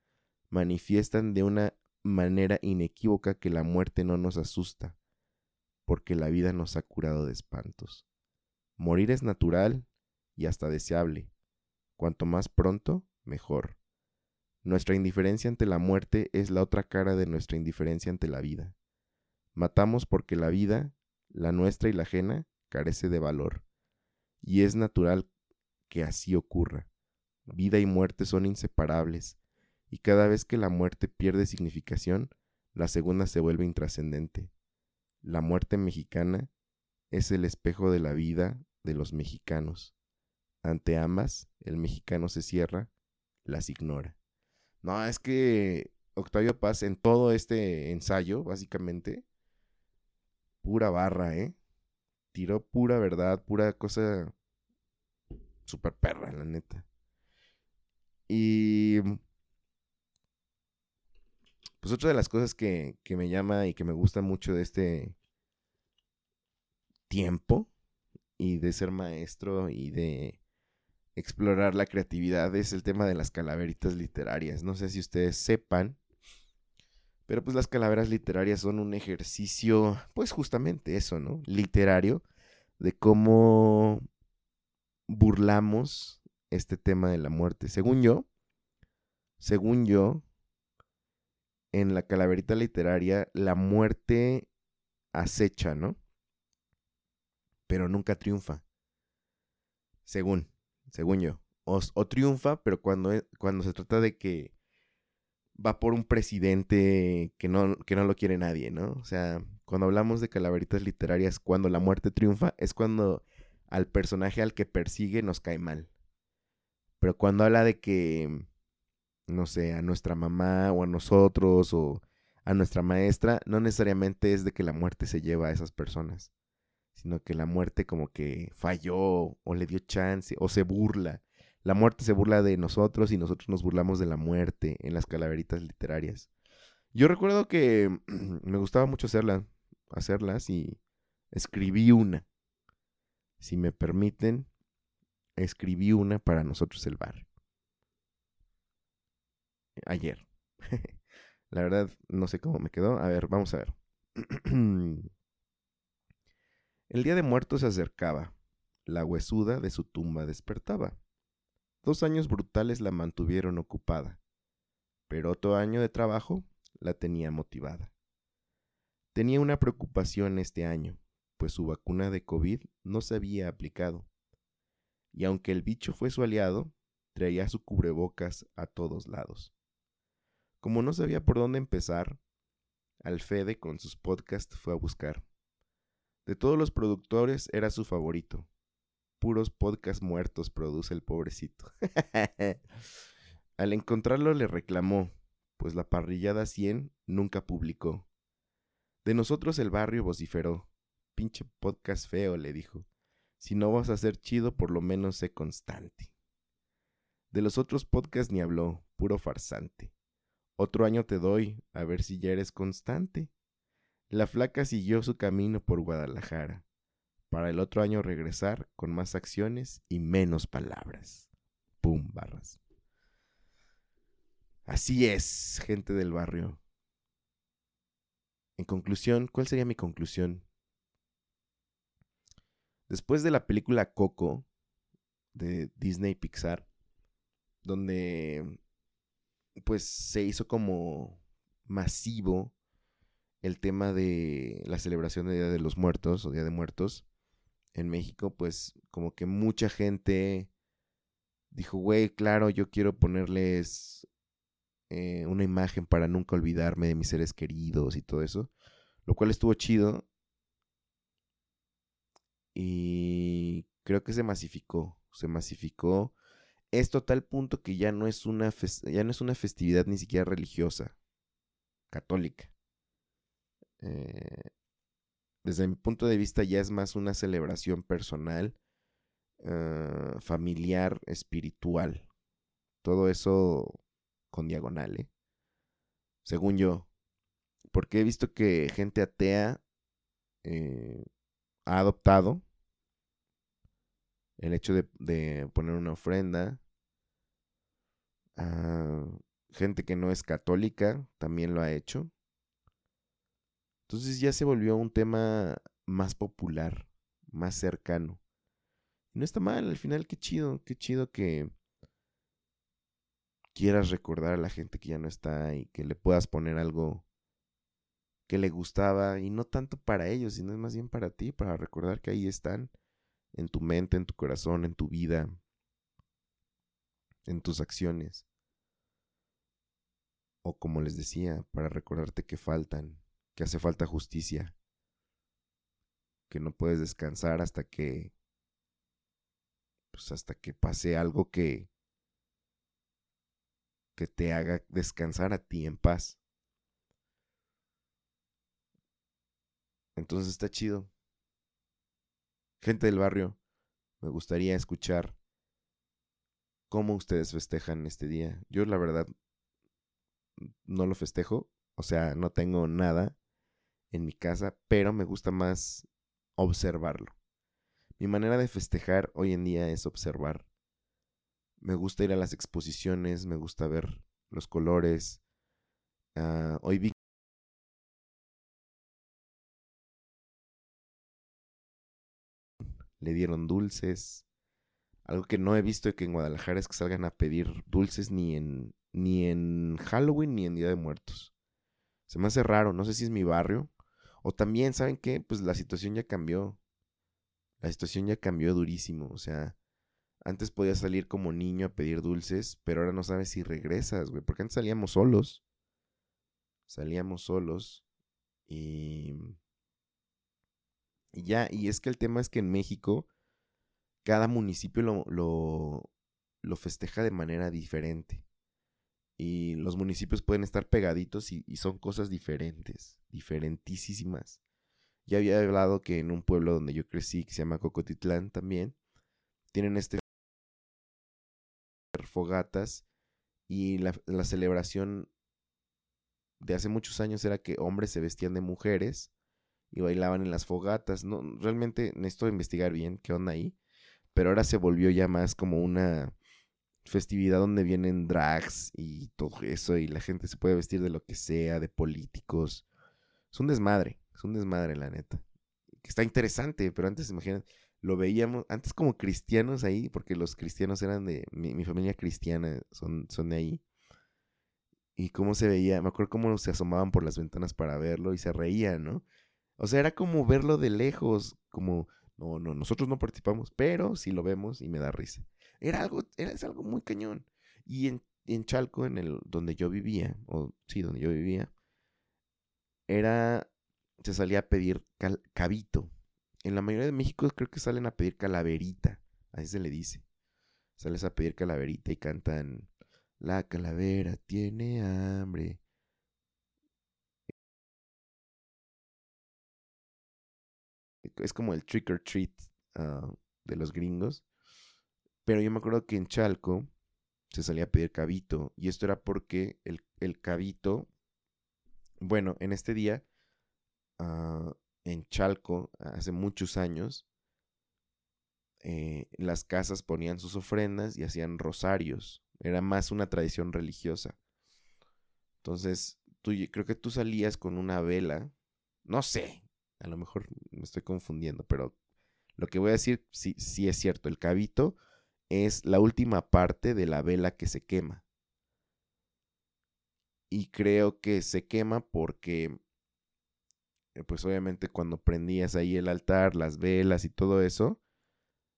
A: manifiestan de una manera inequívoca que la muerte no nos asusta, porque la vida nos ha curado de espantos. Morir es natural y hasta deseable. Cuanto más pronto, mejor. Nuestra indiferencia ante la muerte es la otra cara de nuestra indiferencia ante la vida. Matamos porque la vida, la nuestra y la ajena, carece de valor. Y es natural que así ocurra. Vida y muerte son inseparables, y cada vez que la muerte pierde significación, la segunda se vuelve intrascendente. La muerte mexicana es el espejo de la vida de los mexicanos. Ante ambas, el mexicano se cierra, las ignora. No, es que Octavio Paz en todo este ensayo, básicamente, pura barra, ¿eh? Tiró pura verdad, pura cosa super perra, la neta. Y pues otra de las cosas que, que me llama y que me gusta mucho de este tiempo y de ser maestro y de explorar la creatividad es el tema de las calaveritas literarias. No sé si ustedes sepan pero pues las calaveras literarias son un ejercicio, pues justamente eso, ¿no? Literario, de cómo burlamos este tema de la muerte. Según yo, según yo, en la calaverita literaria, la muerte acecha, ¿no? Pero nunca triunfa. Según, según yo. O, triunfa, pero cuando, e, cuando se trata de que va por un presidente que no, que no lo quiere nadie, ¿no? O sea, cuando hablamos de calaveritas literarias, cuando la muerte triunfa, es cuando al personaje al que persigue nos cae mal. Pero cuando habla de que, no sé, a nuestra mamá o a nosotros o a nuestra maestra, no necesariamente es de que la muerte se lleva a esas personas, sino que la muerte como que falló o le dio chance o se burla la muerte se burla de nosotros y nosotros nos burlamos de la muerte en las calaveritas literarias. Yo recuerdo que me gustaba mucho hacerla, hacerlas y escribí una. Si me permiten, escribí una para nosotros el bar. Ayer. La verdad, no sé cómo me quedó. A ver, vamos a ver. El día de muertos se acercaba. La huesuda de su tumba despertaba. Dos años brutales la mantuvieron ocupada, pero otro año de trabajo la tenía motivada. Tenía una preocupación este año, pues su vacuna de COVID no se había aplicado. Y aunque el bicho fue su aliado, traía su cubrebocas a todos lados. Como no sabía por dónde empezar, Alfede con sus podcasts fue a buscar. De todos los productores era su favorito, puros podcasts muertos produce el pobrecito. Al encontrarlo le reclamó, pues la parrillada 100 nunca publicó. De nosotros el barrio vociferó. Pinche podcast feo, le dijo. Si no vas a ser chido, por lo menos sé constante. De los otros podcasts ni habló, puro farsante. Otro año te doy, a ver si ya eres constante. La flaca siguió su camino por Guadalajara, para el otro año regresar con más acciones y menos palabras. Pum, barras. Así es, gente del barrio. En conclusión, ¿cuál sería mi conclusión? Después de la película Coco de Disney Pixar, donde pues se hizo como masivo el tema de la celebración del Día de los Muertos o Día de Muertos en México, pues como que mucha gente dijo, güey, claro, yo quiero ponerles eh, una imagen para nunca olvidarme de mis seres queridos y todo eso, lo cual estuvo chido y creo que se masificó, se masificó esto a tal punto que ya no es una ya no es una festividad ni siquiera religiosa, católica. Eh, desde mi punto de vista ya es más una celebración personal, ah, familiar, espiritual. Todo eso con diagonal, ¿eh? Según yo. Porque he visto que gente atea eh, ha adoptado el hecho de, poner una ofrenda. Ah, gente que no es católica también lo ha hecho. Entonces ya se volvió un tema más popular, más cercano. no está mal, al final qué chido, qué chido que quieras recordar a la gente que ya no está y que le puedas poner algo que le gustaba y no tanto para ellos, sino más bien para ti, para recordar que ahí están en tu mente, en tu corazón, en tu vida, en tus acciones. O como les decía, para recordarte que faltan, que hace falta justicia, que no puedes descansar hasta que pues hasta que pase algo que que te haga descansar a ti en paz. Entonces está chido. Gente del barrio, me gustaría escuchar cómo ustedes festejan este día. Yo la verdad no lo festejo, o sea, no tengo nada en mi casa, pero me gusta más observarlo. Mi manera de festejar hoy en día es observar. Me gusta ir a las exposiciones, me gusta ver los colores. Ah, hoy vi le dieron dulces. Algo que no he visto que en Guadalajara es que salgan a pedir dulces ni en, ni en Halloween ni en Día de Muertos. Se me hace raro, no sé si es mi barrio, o también, ¿saben qué? Pues la situación ya cambió. La situación ya cambió durísimo. O sea, antes podías salir como niño a pedir dulces, pero ahora no sabes si regresas, güey. Porque antes salíamos solos. Salíamos solos. Y... y ya, y es que el tema es que en México cada municipio lo, lo, lo festeja de manera diferente y los municipios pueden estar pegaditos y, son cosas diferentes, diferentísimas. Ya había hablado que en un pueblo donde yo crecí, que se llama Cocotitlán también, tienen este fogatas y la, la celebración de hace muchos años era que hombres se vestían de mujeres y bailaban en las fogatas. No, realmente necesito investigar bien qué onda ahí, pero ahora se volvió ya más como una festividad donde vienen drags y todo eso y la gente se puede vestir de lo que sea, de políticos. Es un desmadre, es un desmadre la neta. Está interesante, pero antes imagínate, lo veíamos, antes como cristianos ahí, porque los cristianos eran de, mi, familia cristiana son, son de ahí. Y cómo se veía, me acuerdo cómo se asomaban por las ventanas para verlo y se reían, ¿no? O sea, era como verlo de lejos, como, no, no, nosotros no participamos, pero sí lo vemos y me da risa. Era algo, era, es algo muy cañón. Y en, en Chalco, en el donde yo vivía, o sí, donde yo vivía, era, se salía a pedir cabito. En la mayoría de México creo que salen a pedir calaverita, así se le dice. Sales a pedir calaverita y cantan La calavera tiene hambre. Es como el trick or treat ah, de los gringos. Pero yo me acuerdo que en Chalco se salía a pedir cabito. Y esto era porque el, el cabito, bueno, en este día, ah, en Chalco, hace muchos años, eh, las casas ponían sus ofrendas y hacían rosarios. Era más una tradición religiosa. Entonces, tú, creo que tú salías con una vela. No sé, a lo mejor me estoy confundiendo, pero lo que voy a decir sí, sí es cierto. El cabito es la última parte de la vela que se quema. Y creo que se quema porque, eh, pues obviamente cuando prendías ahí el altar, las velas y todo eso,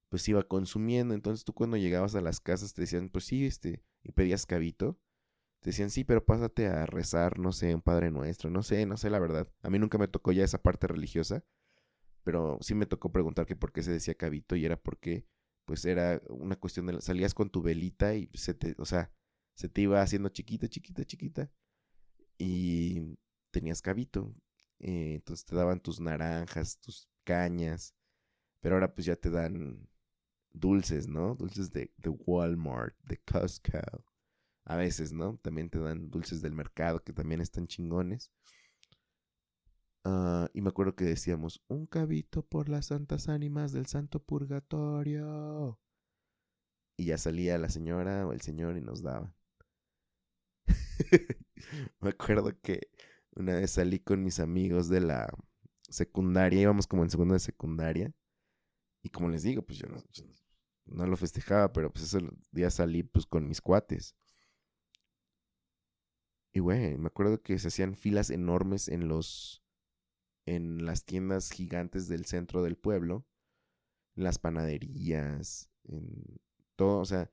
A: pues iba consumiendo. Entonces tú cuando llegabas a las casas te decían, pues sí, este, y pedías cabito. Te decían, sí, pero pásate a rezar, no sé, un Padre Nuestro, no sé, no sé la verdad. A mí nunca me tocó ya esa parte religiosa, pero sí me tocó preguntar que por qué se decía cabito y era porque, pues era una cuestión de, salías con tu velita y se te, o sea, se te iba haciendo chiquita, chiquita, chiquita y tenías cabito. Eh, entonces te daban tus naranjas, tus cañas, pero ahora pues ya te dan dulces, ¿no? Dulces de, de Walmart, de Costco. A veces, ¿no? También te dan dulces del mercado que también están chingones. Ah, y me acuerdo que decíamos, un cabito por las santas ánimas del santo purgatorio. Y ya salía la señora o el señor y nos daba. me acuerdo que una vez salí con mis amigos de la secundaria, íbamos como en segunda de secundaria. Y como les digo, pues yo no, no lo festejaba, pero pues ese día salí pues con mis cuates. Y güey, me acuerdo que se hacían filas enormes en los en las tiendas gigantes del centro del pueblo, las panaderías, en todo, o sea,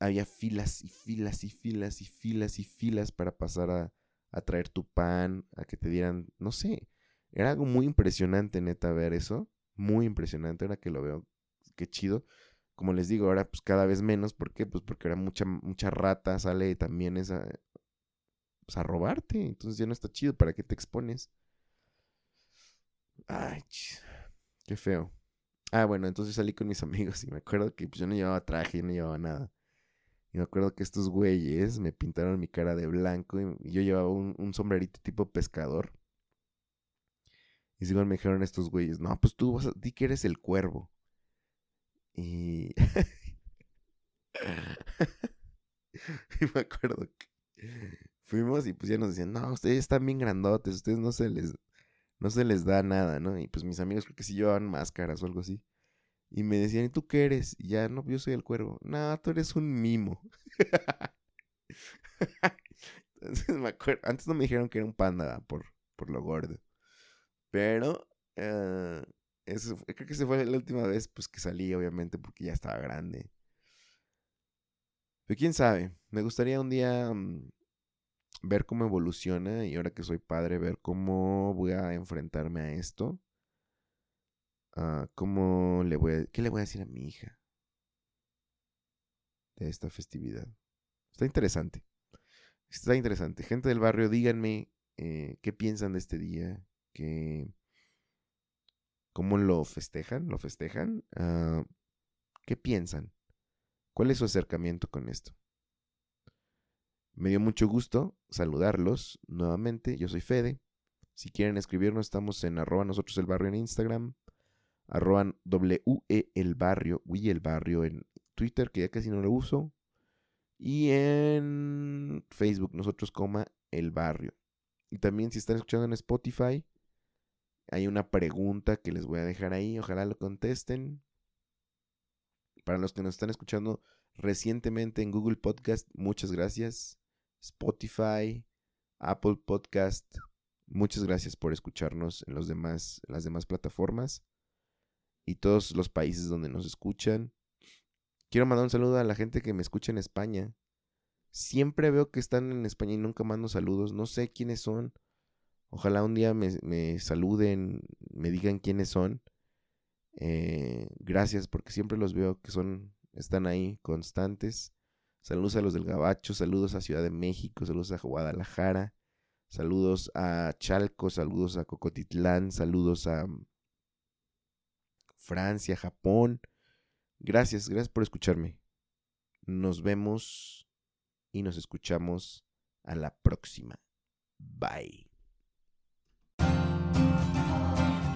A: había filas y filas y filas y filas y filas para pasar a, a traer tu pan, a que te dieran, no sé, era algo muy impresionante neta ver eso, muy impresionante ahora que lo veo, qué chido como les digo, ahora pues cada vez menos. ¿Por qué? Pues porque ahora mucha, mucha rata sale también esa, pues, a robarte. Entonces ya no está chido. ¿Para qué te expones? Ay, qué feo. Ah, bueno, entonces salí con mis amigos y me acuerdo que pues, yo no llevaba traje, yo no llevaba nada. Y me acuerdo que estos güeyes me pintaron mi cara de blanco y yo llevaba un, sombrerito tipo pescador. Y igual me dijeron estos güeyes, no, pues tú vas a, di que eres el cuervo. Y... y me acuerdo que fuimos y pues ya nos decían, no, ustedes están bien grandotes, ustedes no se les, no se les da nada, ¿no? Y pues mis amigos creo que sí llevaban máscaras o algo así. Y me decían, ¿y tú qué eres? Y ya, no, yo soy el cuervo. No, tú eres un mimo. Entonces me acuerdo, antes no me dijeron que era un panda por, por lo gordo. Pero uh, creo que esa fue la última vez pues, que salí, obviamente, porque ya estaba grande. Pero quién sabe, me gustaría un día mm, ver cómo evoluciona y ahora que soy padre, ver cómo voy a enfrentarme a esto. Uh, cómo le voy ¿Qué le voy a decir a mi hija de esta festividad? Está interesante. Está interesante. Gente del barrio, díganme eh, qué piensan de este día. Que ¿Cómo lo festejan? ¿Lo festejan? Ah, ¿Qué piensan? ¿Cuál es su acercamiento con esto? Me dio mucho gusto saludarlos nuevamente. Yo soy Fede. Si quieren escribirnos, estamos en arroba nosotros el barrio en Instagram, arroba WE el barrio, Wii el barrio en Twitter, que ya casi no lo uso, y en Facebook, nosotros el barrio. Y también si están escuchando en Spotify, hay una pregunta que les voy a dejar ahí, ojalá lo contesten. Para los que nos están escuchando recientemente en Google Podcast, muchas gracias. Spotify, Apple Podcast, muchas gracias por escucharnos en los demás, las demás plataformas y todos los países donde nos escuchan. Quiero mandar un saludo a la gente que me escucha en España. Siempre veo que están en España y nunca mando saludos. No sé quiénes son. Ojalá un día me, saluden, me digan quiénes son. Eh, gracias porque siempre los veo que son, están ahí constantes. Saludos a los del Gabacho, saludos a Ciudad de México, saludos a Guadalajara, saludos a Chalco, saludos a Cocotitlán, saludos a Francia, Japón. Gracias, gracias por escucharme. Nos vemos y nos escuchamos a la próxima. Bye.